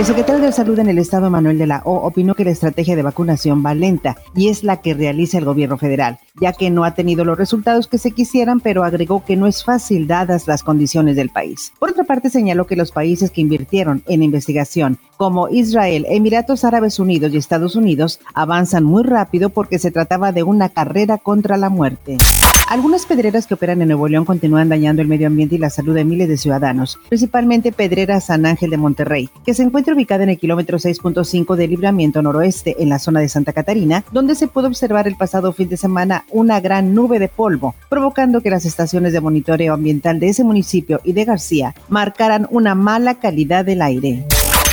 El secretario de Salud en el Estado, Manuel de la O, opinó que la estrategia de vacunación va lenta y es la que realiza el gobierno federal, ya que no ha tenido los resultados que se quisieran, pero agregó que no es fácil dadas las condiciones del país. Por otra parte, señaló que los países que invirtieron en investigación, como Israel, Emiratos Árabes Unidos y Estados Unidos, avanzan muy rápido porque se trataba de una carrera contra la muerte. Algunas pedreras que operan en Nuevo León continúan dañando el medio ambiente y la salud de miles de ciudadanos, principalmente Pedrera San Ángel de Monterrey, que se encuentra ubicada en el kilómetro 6.5 del libramiento noroeste en la zona de Santa Catarina, donde se pudo observar el pasado fin de semana una gran nube de polvo, provocando que las estaciones de monitoreo ambiental de ese municipio y de García marcaran una mala calidad del aire.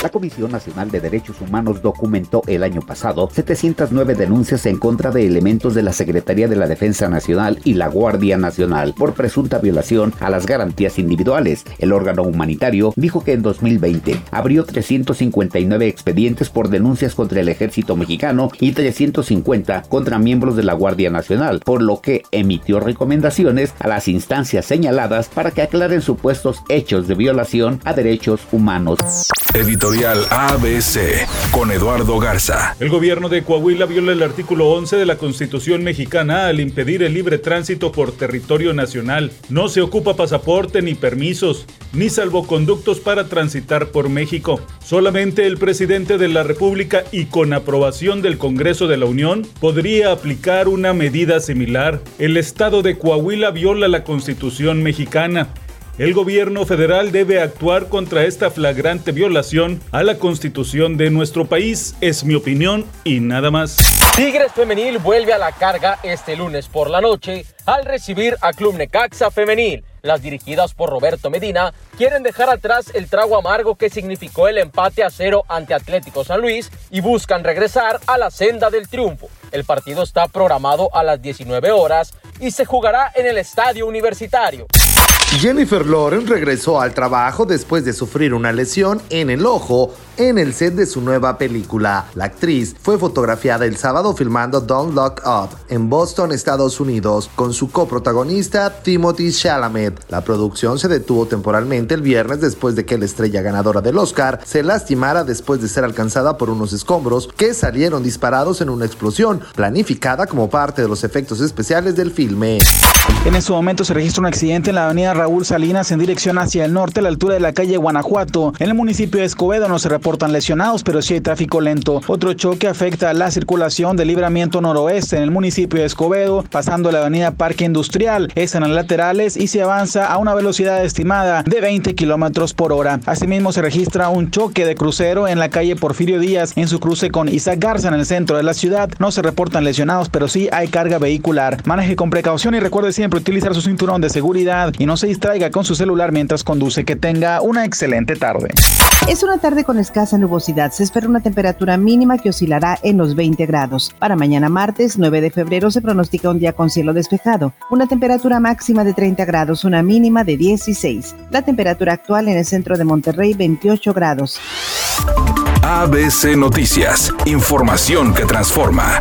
La Comisión Nacional de Derechos Humanos documentó el año pasado 709 denuncias en contra de elementos de la Secretaría de la Defensa Nacional y la Guardia Nacional por presunta violación a las garantías individuales. El órgano humanitario dijo que en 2020 abrió 359 expedientes por denuncias contra el ejército mexicano y 350 contra miembros de la Guardia Nacional, por lo que emitió recomendaciones a las instancias señaladas para que aclaren supuestos hechos de violación a derechos humanos. Editorial ABC con Eduardo Garza. El gobierno de Coahuila viola el artículo 11 de la Constitución mexicana al impedir el libre tránsito por territorio nacional. No se ocupa pasaporte ni permisos, ni salvoconductos para transitar por México. Solamente el presidente de la República y con aprobación del Congreso de la Unión podría aplicar una medida similar. El estado de Coahuila viola la Constitución mexicana. El gobierno federal debe actuar contra esta flagrante violación a la constitución de nuestro país, es mi opinión y nada más. Tigres Femenil vuelve a la carga este lunes por la noche al recibir a Club Necaxa Femenil. Las dirigidas por Roberto Medina quieren dejar atrás el trago amargo que significó el empate a cero ante Atlético San Luis y buscan regresar a la senda del triunfo. El partido está programado a las 19 horas y se jugará en el estadio universitario. Jennifer Lawrence regresó al trabajo después de sufrir una lesión en el ojo en el set de su nueva película. La actriz fue fotografiada el sábado filmando Don't Look Up en Boston, Estados Unidos, con su coprotagonista Timothy Chalamet. La producción se detuvo temporalmente el viernes después de que la estrella ganadora del Oscar se lastimara después de ser alcanzada por unos escombros que salieron disparados en una explosión, planificada como parte de los efectos especiales del filme. En ese momento se registra un accidente en la avenida Raúl Salinas en dirección hacia el norte a la altura de la calle Guanajuato. En el municipio de Escobedo no se reportan lesionados, pero sí hay tráfico lento. Otro choque afecta a la circulación del libramiento noroeste en el municipio de Escobedo, pasando la avenida Parque Industrial. Es en las laterales y se avanza a una velocidad estimada de 20 kilómetros por hora. Asimismo, se registra un choque de crucero en la calle Porfirio Díaz en su cruce con Isaac Garza en el centro de la ciudad. No se reportan lesionados, pero sí hay carga vehicular. Maneje con precaución y recuerde siempre utilizar su cinturón de seguridad y no se distraiga con su celular mientras conduce. Que tenga una excelente tarde. Es una tarde con escasa nubosidad. Se espera una temperatura mínima que oscilará en los 20 grados. Para mañana martes 9 de febrero se pronostica un día con cielo despejado. Una temperatura máxima de 30 grados, una mínima de 16. La temperatura actual en el centro de Monterrey 28 grados. ABC Noticias. Información que transforma.